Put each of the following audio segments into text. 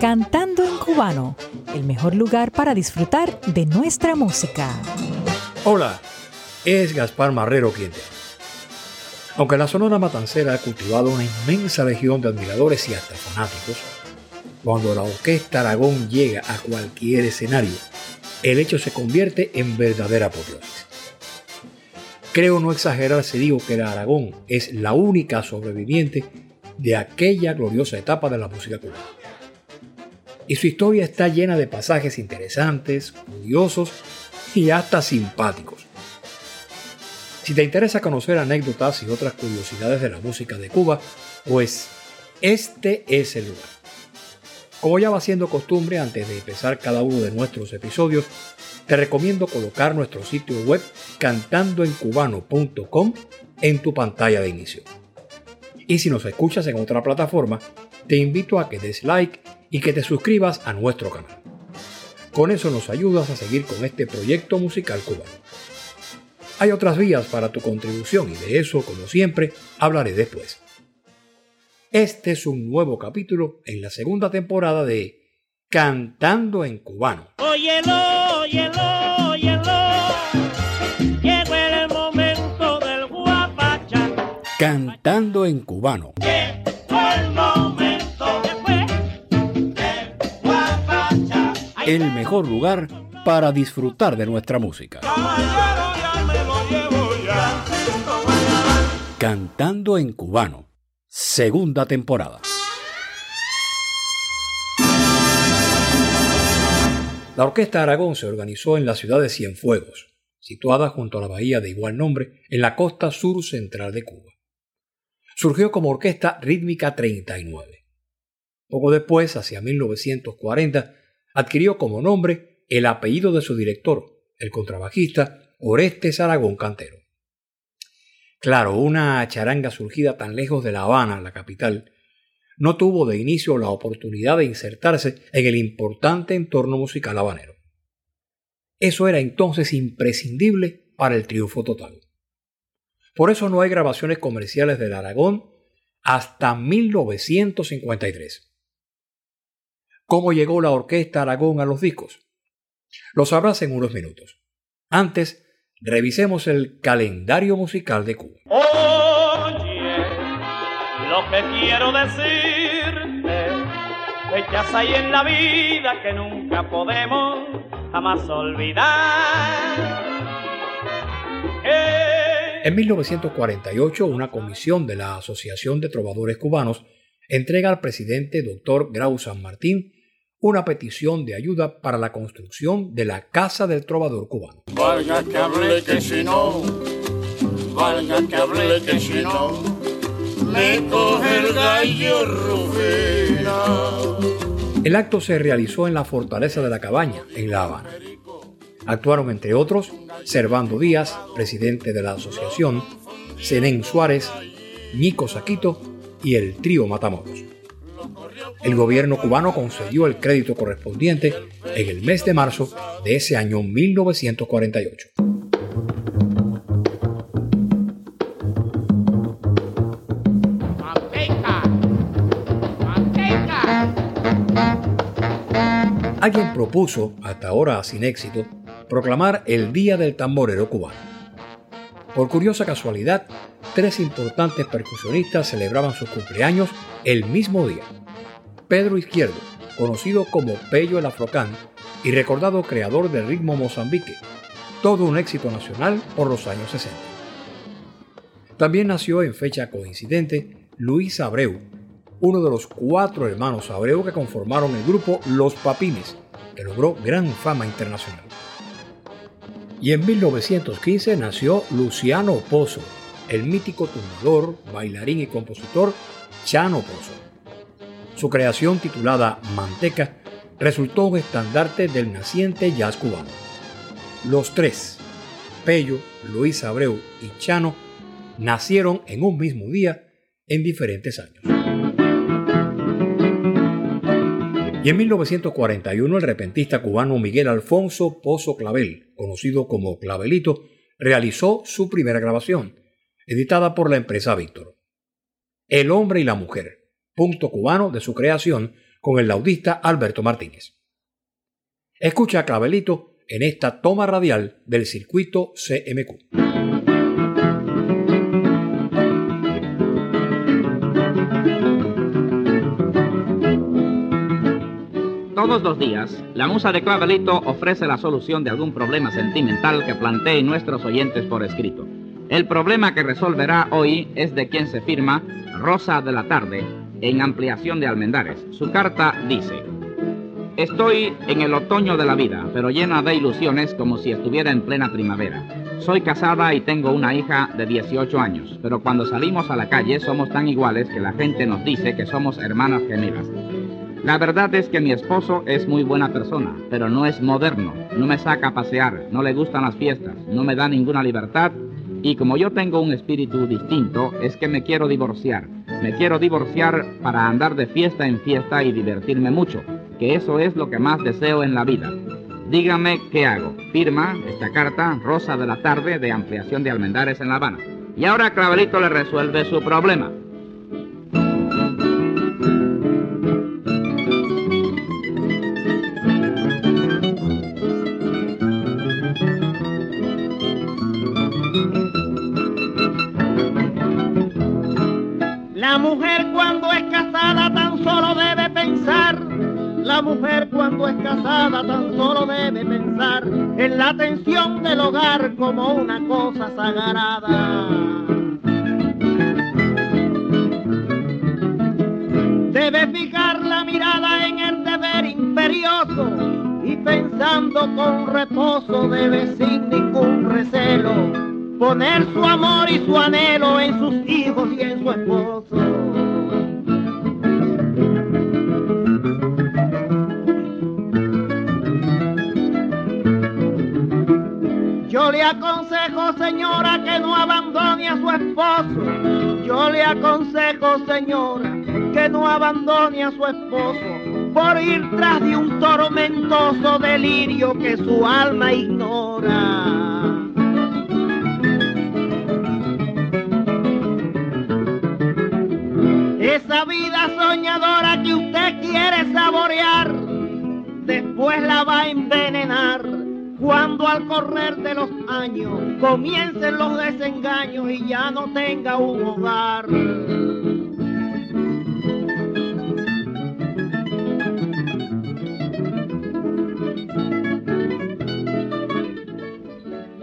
Cantando en cubano, el mejor lugar para disfrutar de nuestra música. Hola, es Gaspar Marrero quien aunque la Sonora Matancera ha cultivado una inmensa legión de admiradores y hasta fanáticos, cuando la Orquesta Aragón llega a cualquier escenario, el hecho se convierte en verdadera apoteosis. Creo no exagerar si digo que la Aragón es la única sobreviviente de aquella gloriosa etapa de la música cubana. Y su historia está llena de pasajes interesantes, curiosos y hasta simpáticos si te interesa conocer anécdotas y otras curiosidades de la música de Cuba, pues este es el lugar. Como ya va siendo costumbre, antes de empezar cada uno de nuestros episodios, te recomiendo colocar nuestro sitio web cantandoencubano.com en tu pantalla de inicio. Y si nos escuchas en otra plataforma, te invito a que des like y que te suscribas a nuestro canal. Con eso nos ayudas a seguir con este proyecto musical cubano. Hay otras vías para tu contribución y de eso, como siempre, hablaré después. Este es un nuevo capítulo en la segunda temporada de Cantando en Cubano. Óyelo, óyelo, óyelo. Llegó el momento del guapacha. Cantando en Cubano. Llegó el momento después del guapacha. El mejor lugar para disfrutar de nuestra música. Cantando en Cubano. Segunda temporada. La Orquesta Aragón se organizó en la ciudad de Cienfuegos, situada junto a la bahía de igual nombre en la costa sur central de Cuba. Surgió como Orquesta Rítmica 39. Poco después, hacia 1940, adquirió como nombre el apellido de su director, el contrabajista Orestes Aragón Cantero. Claro, una charanga surgida tan lejos de La Habana, la capital, no tuvo de inicio la oportunidad de insertarse en el importante entorno musical habanero. Eso era entonces imprescindible para el triunfo total. Por eso no hay grabaciones comerciales del Aragón hasta 1953. ¿Cómo llegó la orquesta Aragón a los discos? Lo sabrás en unos minutos. Antes, revisemos el calendario musical de Cuba. Que quiero decirte, fechas hay en la vida que nunca podemos jamás olvidar. Eh, En 1948, una comisión de la Asociación de Trovadores Cubanos entrega al presidente Dr. Grau San Martín una petición de ayuda para la construcción de la Casa del Trovador Cubano. Valga que hable que si no, valga que hable que si no, coge el gallo. El acto se realizó en la Fortaleza de la Cabaña, en La Habana. Actuaron, entre otros, Servando Díaz, presidente de la asociación, Zenén Suárez, Nico Saquito y el trío Matamoros. El gobierno cubano concedió el crédito correspondiente en el mes de marzo de ese año 1948. Alguien propuso, hasta ahora sin éxito, proclamar el Día del Tamborero Cubano. Por curiosa casualidad, tres importantes percusionistas celebraban sus cumpleaños el mismo día. Pedro Izquierdo, conocido como Pello el Afrocán y recordado creador del ritmo Mozambique, todo un éxito nacional por los años 60. También nació en fecha coincidente Luis Abreu, uno de los cuatro hermanos Abreu que conformaron el grupo Los Papines, que logró gran fama internacional. Y en 1915 nació Luciano Pozo, el mítico tumbador, bailarín y compositor Chano Pozo. Su creación titulada Manteca resultó un estandarte del naciente jazz cubano. Los tres, Pello, Luis Abreu y Chano, nacieron en un mismo día en diferentes años. Y en 1941 el repentista cubano Miguel Alfonso Pozo Clavel, conocido como Clavelito, realizó su primera grabación, editada por la empresa Víctor. El hombre y la mujer, punto cubano de su creación con el laudista Alberto Martínez. Escucha a Clavelito en esta toma radial del circuito CMQ. Todos los días, la musa de Clavelito ofrece la solución de algún problema sentimental que planteen nuestros oyentes por escrito. El problema que resolverá hoy es de quien se firma Rosa de la Tarde en ampliación de Almendares. Su carta dice, Estoy en el otoño de la vida, pero llena de ilusiones como si estuviera en plena primavera. Soy casada y tengo una hija de 18 años, pero cuando salimos a la calle somos tan iguales que la gente nos dice que somos hermanas gemelas. La verdad es que mi esposo es muy buena persona, pero no es moderno, no me saca a pasear, no le gustan las fiestas, no me da ninguna libertad y como yo tengo un espíritu distinto, es que me quiero divorciar. Me quiero divorciar para andar de fiesta en fiesta y divertirme mucho, que eso es lo que más deseo en la vida. Dígame qué hago. Firma esta carta, Rosa de la Tarde, de ampliación de Almendares en La Habana. Y ahora Clavelito le resuelve su problema. La mujer cuando es casada tan solo debe pensar en la atención del hogar como una cosa sagrada. Debe fijar la mirada en el deber imperioso y pensando con reposo debe sin ningún recelo poner su amor y su anhelo en sus hijos y en su esposo. Le aconsejo, señora, que no abandone a su esposo. Yo le aconsejo, señora, que no abandone a su esposo por ir tras de un tormentoso delirio que su alma ignora. Esa vida soñadora que usted quiere saborear, después la va a envenenar cuando al correr de los años comiencen los desengaños y ya no tenga un hogar.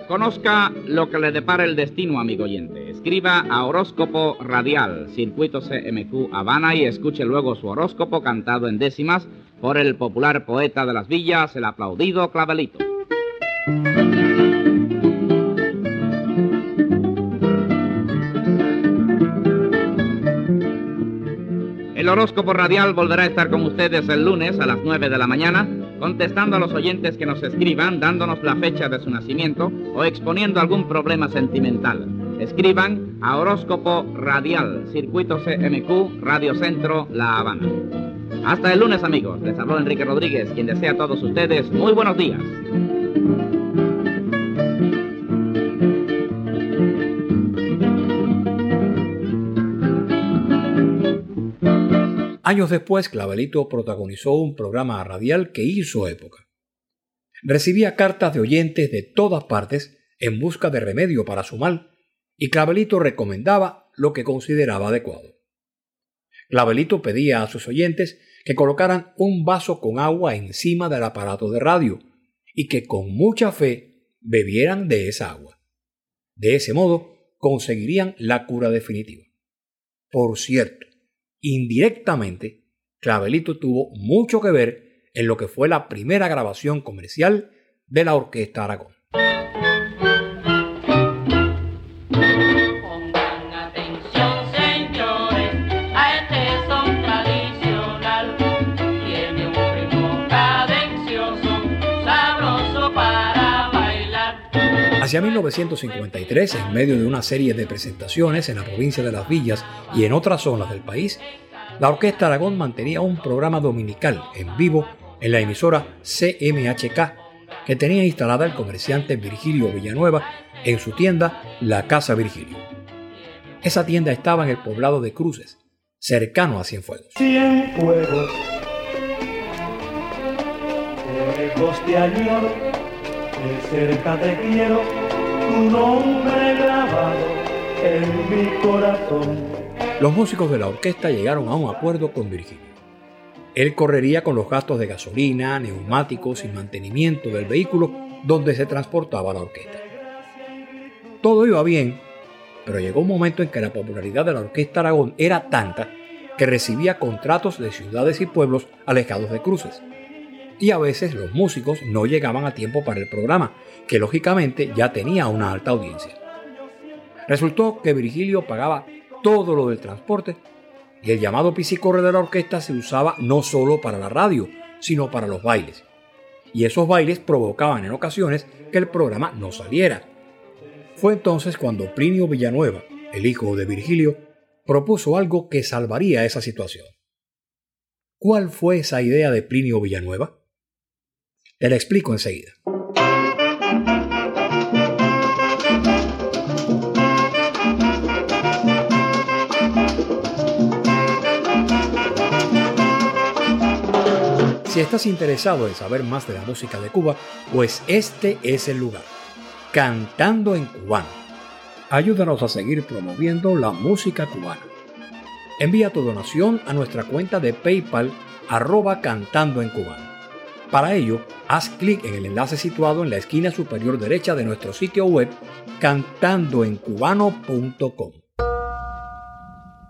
Conozca lo que le depara el destino, amigo oyente. Escriba a Horóscopo Radial, Circuito CMQ Habana y escuche luego su horóscopo cantado en décimas por el popular poeta de las villas, el aplaudido Clavelito. El horóscopo radial volverá a estar con ustedes el lunes a las 9 de la mañana contestando a los oyentes que nos escriban, dándonos la fecha de su nacimiento o exponiendo algún problema sentimental. Escriban a Horóscopo Radial, Circuito CMQ, Radio Centro, La Habana. Hasta el lunes amigos, les habló Enrique Rodríguez, quien desea a todos ustedes muy buenos días. Años después, Clavelito protagonizó un programa radial que hizo época. Recibía cartas de oyentes de todas partes en busca de remedio para su mal, y Clavelito recomendaba lo que consideraba adecuado. Clavelito pedía a sus oyentes que colocaran un vaso con agua encima del aparato de radio y que con mucha fe bebieran de esa agua. De ese modo conseguirían la cura definitiva. Por cierto, indirectamente, Clavelito tuvo mucho que ver en lo que fue la primera grabación comercial de la Orquesta Aragón. Hacia 1953, en medio de una serie de presentaciones en la provincia de Las Villas y en otras zonas del país, la Orquesta Aragón mantenía un programa dominical en vivo en la emisora CMHK que tenía instalada el comerciante Virgilio Villanueva en su tienda La Casa Virgilio. Esa tienda estaba en el poblado de Cruces, cercano a Cienfuegos. De cerca te quiero, tu nombre grabado en mi corazón. Los músicos de la orquesta llegaron a un acuerdo con Virgilio. Él correría con los gastos de gasolina, neumáticos y mantenimiento del vehículo donde se transportaba la orquesta. Todo iba bien, pero llegó un momento en que la popularidad de la Orquesta Aragón era tanta que recibía contratos de ciudades y pueblos alejados de cruces. Y a veces los músicos no llegaban a tiempo para el programa, que lógicamente ya tenía una alta audiencia. Resultó que Virgilio pagaba todo lo del transporte y el llamado pisicorre de la orquesta se usaba no solo para la radio, sino para los bailes. Y esos bailes provocaban en ocasiones que el programa no saliera. Fue entonces cuando Plinio Villanueva, el hijo de Virgilio, propuso algo que salvaría esa situación. ¿Cuál fue esa idea de Plinio Villanueva? Te la explico enseguida. Si estás interesado en saber más de la música de Cuba, pues este es el lugar. Cantando en cubano. Ayúdanos a seguir promoviendo la música cubana. Envía tu donación a nuestra cuenta de PayPal arroba cantando en cubano. Para ello, haz clic en el enlace situado en la esquina superior derecha de nuestro sitio web cantandoencubano.com.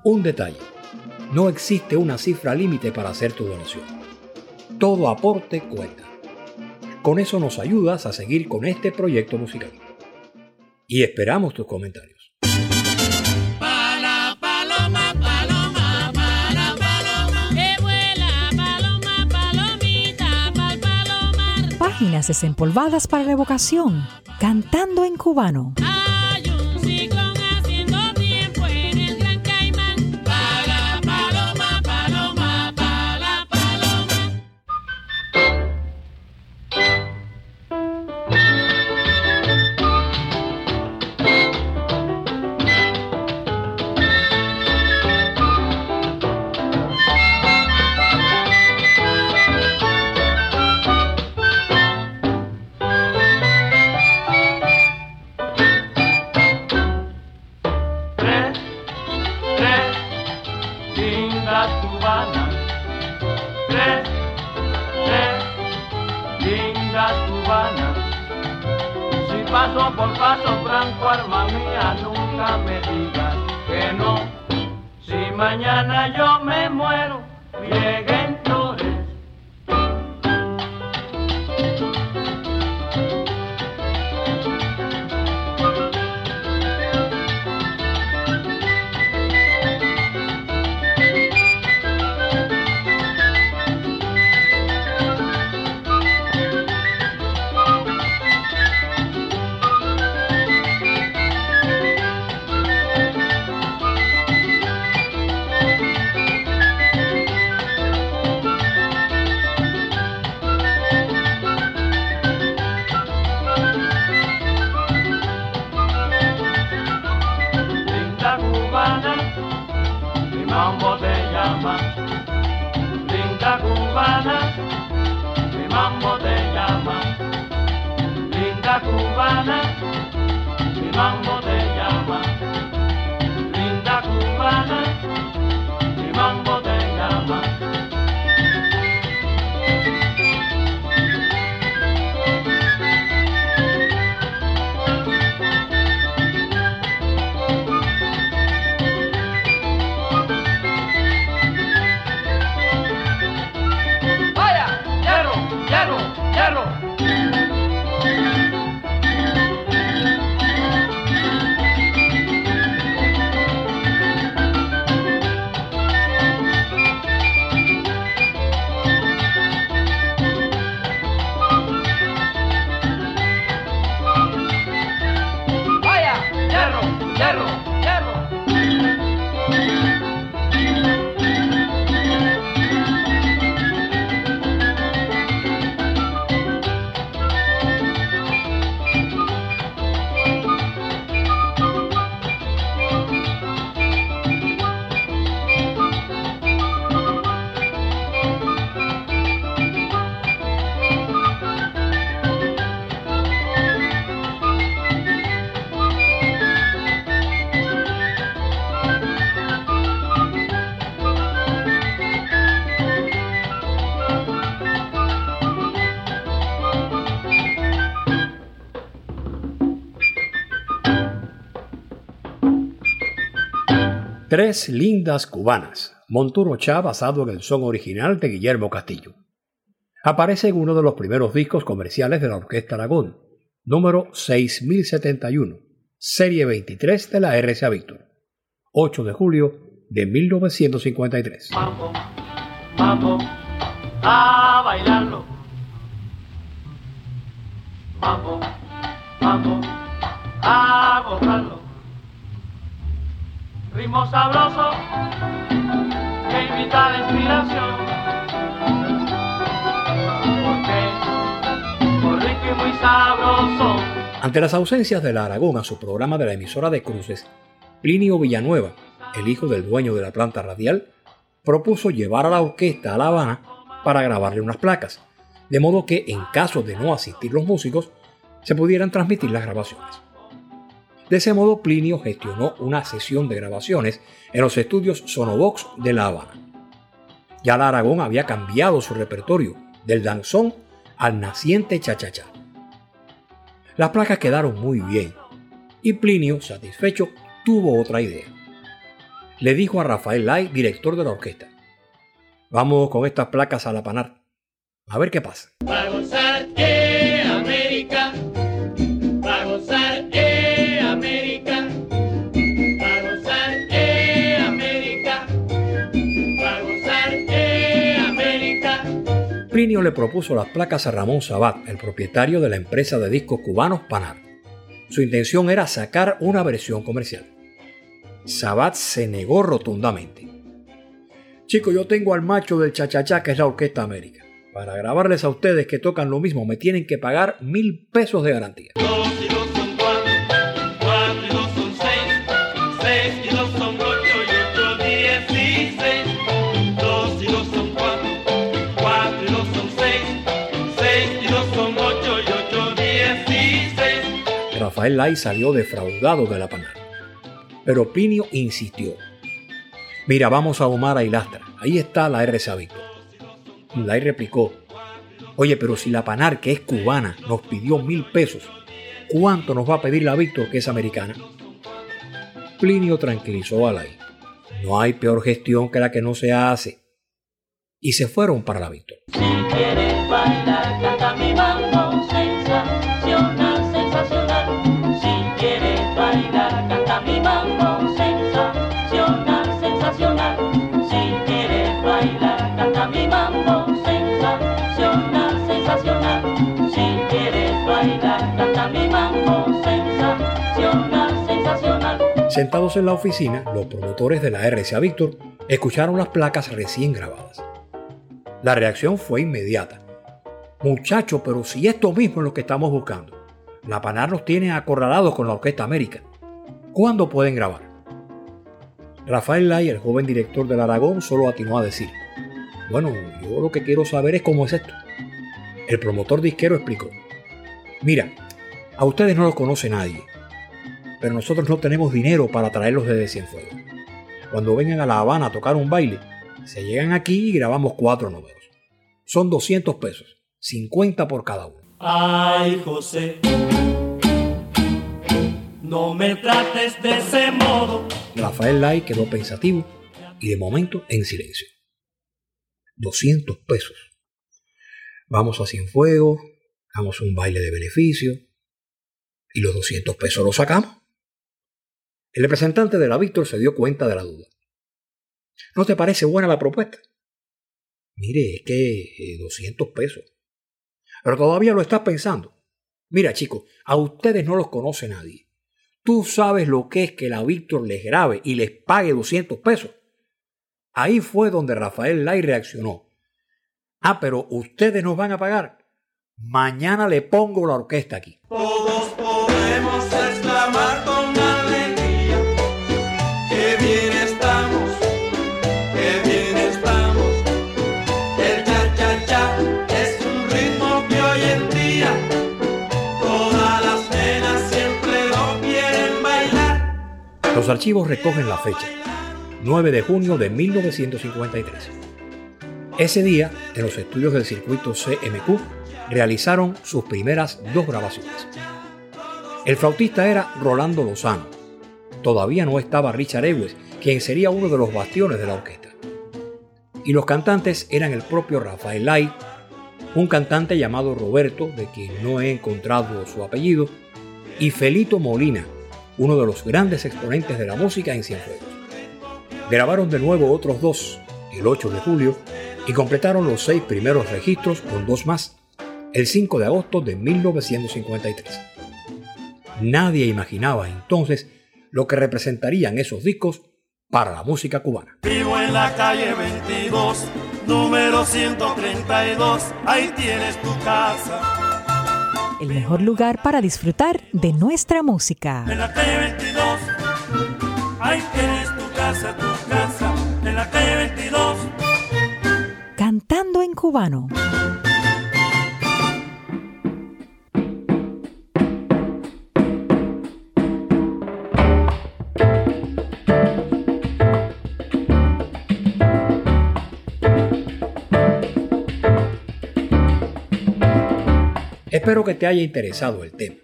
Un detalle. No existe una cifra límite para hacer tu donación todo aporte cuenta. Con eso nos ayudas a seguir con este proyecto musical. Y esperamos tus comentarios. Páginas desempolvadas para la evocación, cantando en cubano. Mambo. Tres lindas cubanas, Monturo Chá basado en el son original de Guillermo Castillo. Aparece en uno de los primeros discos comerciales de la Orquesta Aragón, número 6071, serie 23 de la RCA Víctor, 8 de julio de 1953. Vamos, vamos a bailarlo. Vamos, vamos a gozarlo. Ritmo sabroso que invita a la inspiración. Ante las ausencias de la Aragón a su programa de la emisora de cruces, Plinio Villanueva, el hijo del dueño de la planta radial, propuso llevar a la orquesta a La Habana para grabarle unas placas, de modo que en caso de no asistir los músicos, se pudieran transmitir las grabaciones. De ese modo, Plinio gestionó una sesión de grabaciones en los estudios Sonobox de La Habana. Ya la Aragón había cambiado su repertorio del danzón al naciente cha-cha-cha. Las placas quedaron muy bien y Plinio, satisfecho, tuvo otra idea. Le dijo a Rafael Lai, director de la orquesta, vamos con estas placas a la panar, a ver qué pasa. Plinio le propuso las placas a Ramón Sabat, el propietario de la empresa de discos cubanos Panar. Su intención era sacar una versión comercial. Sabat se negó rotundamente. Chico, yo tengo al macho del chachachá que es la Orquesta América. Para grabarles a ustedes que tocan lo mismo me tienen que pagar mil pesos de garantía. Rafael Lai salió defraudado de la Panar. Pero Plinio insistió. Mira, vamos a Omar a Hilastra. Ahí está la RCA Víctor. Lai replicó. Oye, pero si la Panar, que es cubana, nos pidió mil pesos, ¿cuánto nos va a pedir la Víctor, que es americana? Plinio tranquilizó a Lai. No hay peor gestión que la que no se hace. Y se fueron para la Víctor. Si quieres bailar, canta mi Sentados en la oficina, los promotores de la RCA Víctor escucharon las placas recién grabadas. La reacción fue inmediata. Muchacho, pero si esto mismo es lo que estamos buscando. La Panar nos tiene acorralados con la Orquesta América. ¿Cuándo pueden grabar? Rafael Lai, el joven director del Aragón, solo atinó a decir, bueno, yo lo que quiero saber es cómo es esto. El promotor disquero explicó, mira, a ustedes no los conoce nadie, pero nosotros no tenemos dinero para traerlos desde Cienfuegos. Cuando vengan a La Habana a tocar un baile, se llegan aquí y grabamos cuatro números. Son 200 pesos, 50 por cada uno. Ay, José, no me trates de ese modo. Rafael Lai quedó pensativo y de momento en silencio. 200 pesos. Vamos a Cienfuegos, damos un baile de beneficio y los 200 pesos los sacamos. El representante de la Víctor se dio cuenta de la duda. ¿No te parece buena la propuesta? Mire, es que eh, 200 pesos. Pero todavía lo estás pensando. Mira, chicos, a ustedes no los conoce nadie. Tú sabes lo que es que la Víctor les grabe y les pague 200 pesos. Ahí fue donde Rafael Lai reaccionó. Ah, pero ustedes nos van a pagar. Mañana le pongo la orquesta aquí. Los archivos recogen la fecha, 9 de junio de 1953. Ese día, en los estudios del circuito CMQ, realizaron sus primeras dos grabaciones. El flautista era Rolando Lozano. Todavía no estaba Richard Ewes, quien sería uno de los bastiones de la orquesta. Y los cantantes eran el propio Rafael Lai, un cantante llamado Roberto, de quien no he encontrado su apellido, y Felito Molina, uno de los grandes exponentes de la música en Cienfuegos. Grabaron de nuevo otros dos, el 8 de julio, y completaron los seis primeros registros con dos más, el 5 de agosto de 1953. Nadie imaginaba entonces lo que representarían esos discos para la música cubana. Vivo en la calle 22, número 132, ahí tienes tu casa. El mejor lugar para disfrutar de nuestra música. En la calle 22, ahí tienes tu casa, tu casa. En la calle 22. Cantando en cubano. Espero que te haya interesado el tema.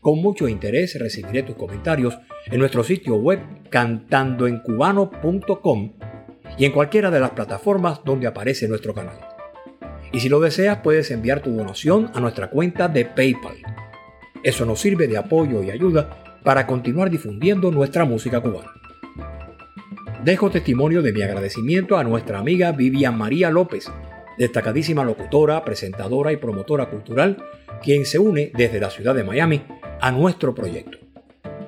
Con mucho interés recibiré tus comentarios en nuestro sitio web cantandoencubano.com y en cualquiera de las plataformas donde aparece nuestro canal. Y si lo deseas puedes enviar tu donación a nuestra cuenta de PayPal. Eso nos sirve de apoyo y ayuda para continuar difundiendo nuestra música cubana. Dejo testimonio de mi agradecimiento a nuestra amiga Vivian María López, destacadísima locutora, presentadora y promotora cultural, quien se une desde la ciudad de Miami a nuestro proyecto.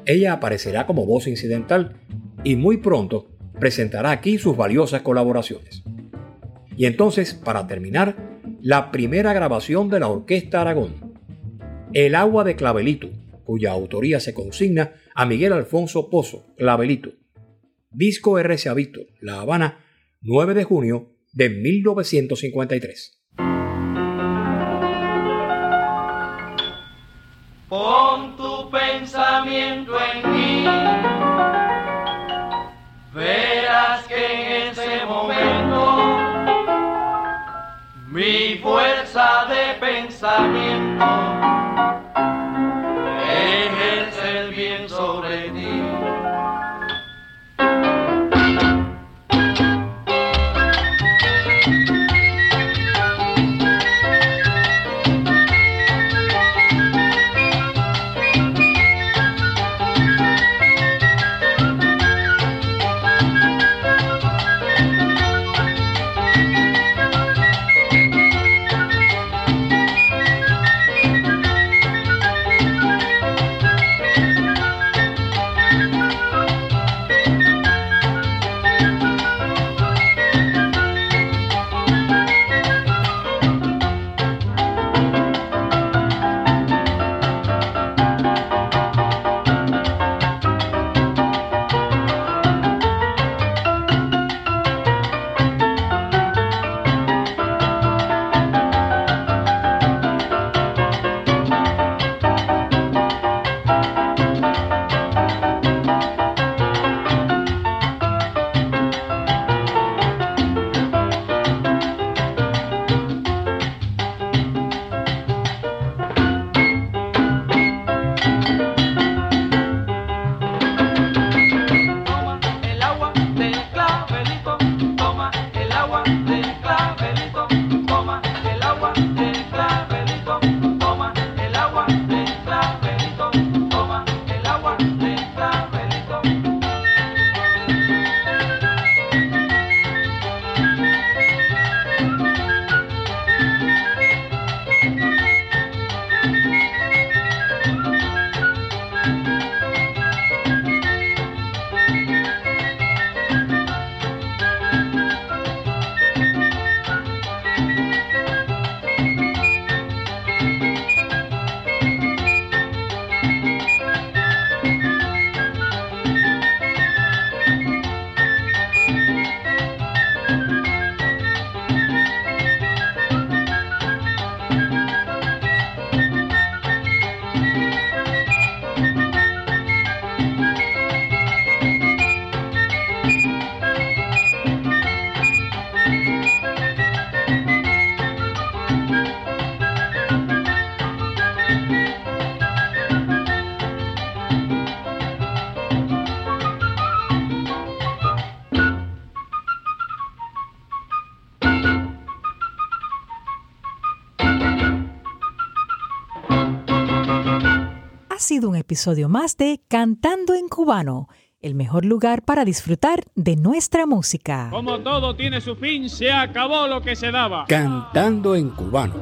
Ella aparecerá como voz incidental y muy pronto presentará aquí sus valiosas colaboraciones. Y entonces, para terminar, la primera grabación de la Orquesta Aragón, El agua de Clavelito, cuya autoría se consigna a Miguel Alfonso Pozo, Clavelito. Disco RCA Víctor, La Habana, 9 de junio de 1953. Pensamiento en mí. Verás que en ese momento mi fuerza de pensamiento ejerce el bien sobre ti. Sido un episodio más de Cantando en Cubano, el mejor lugar para disfrutar de nuestra música. Como todo tiene su fin, se acabó lo que se daba. Cantando en cubano.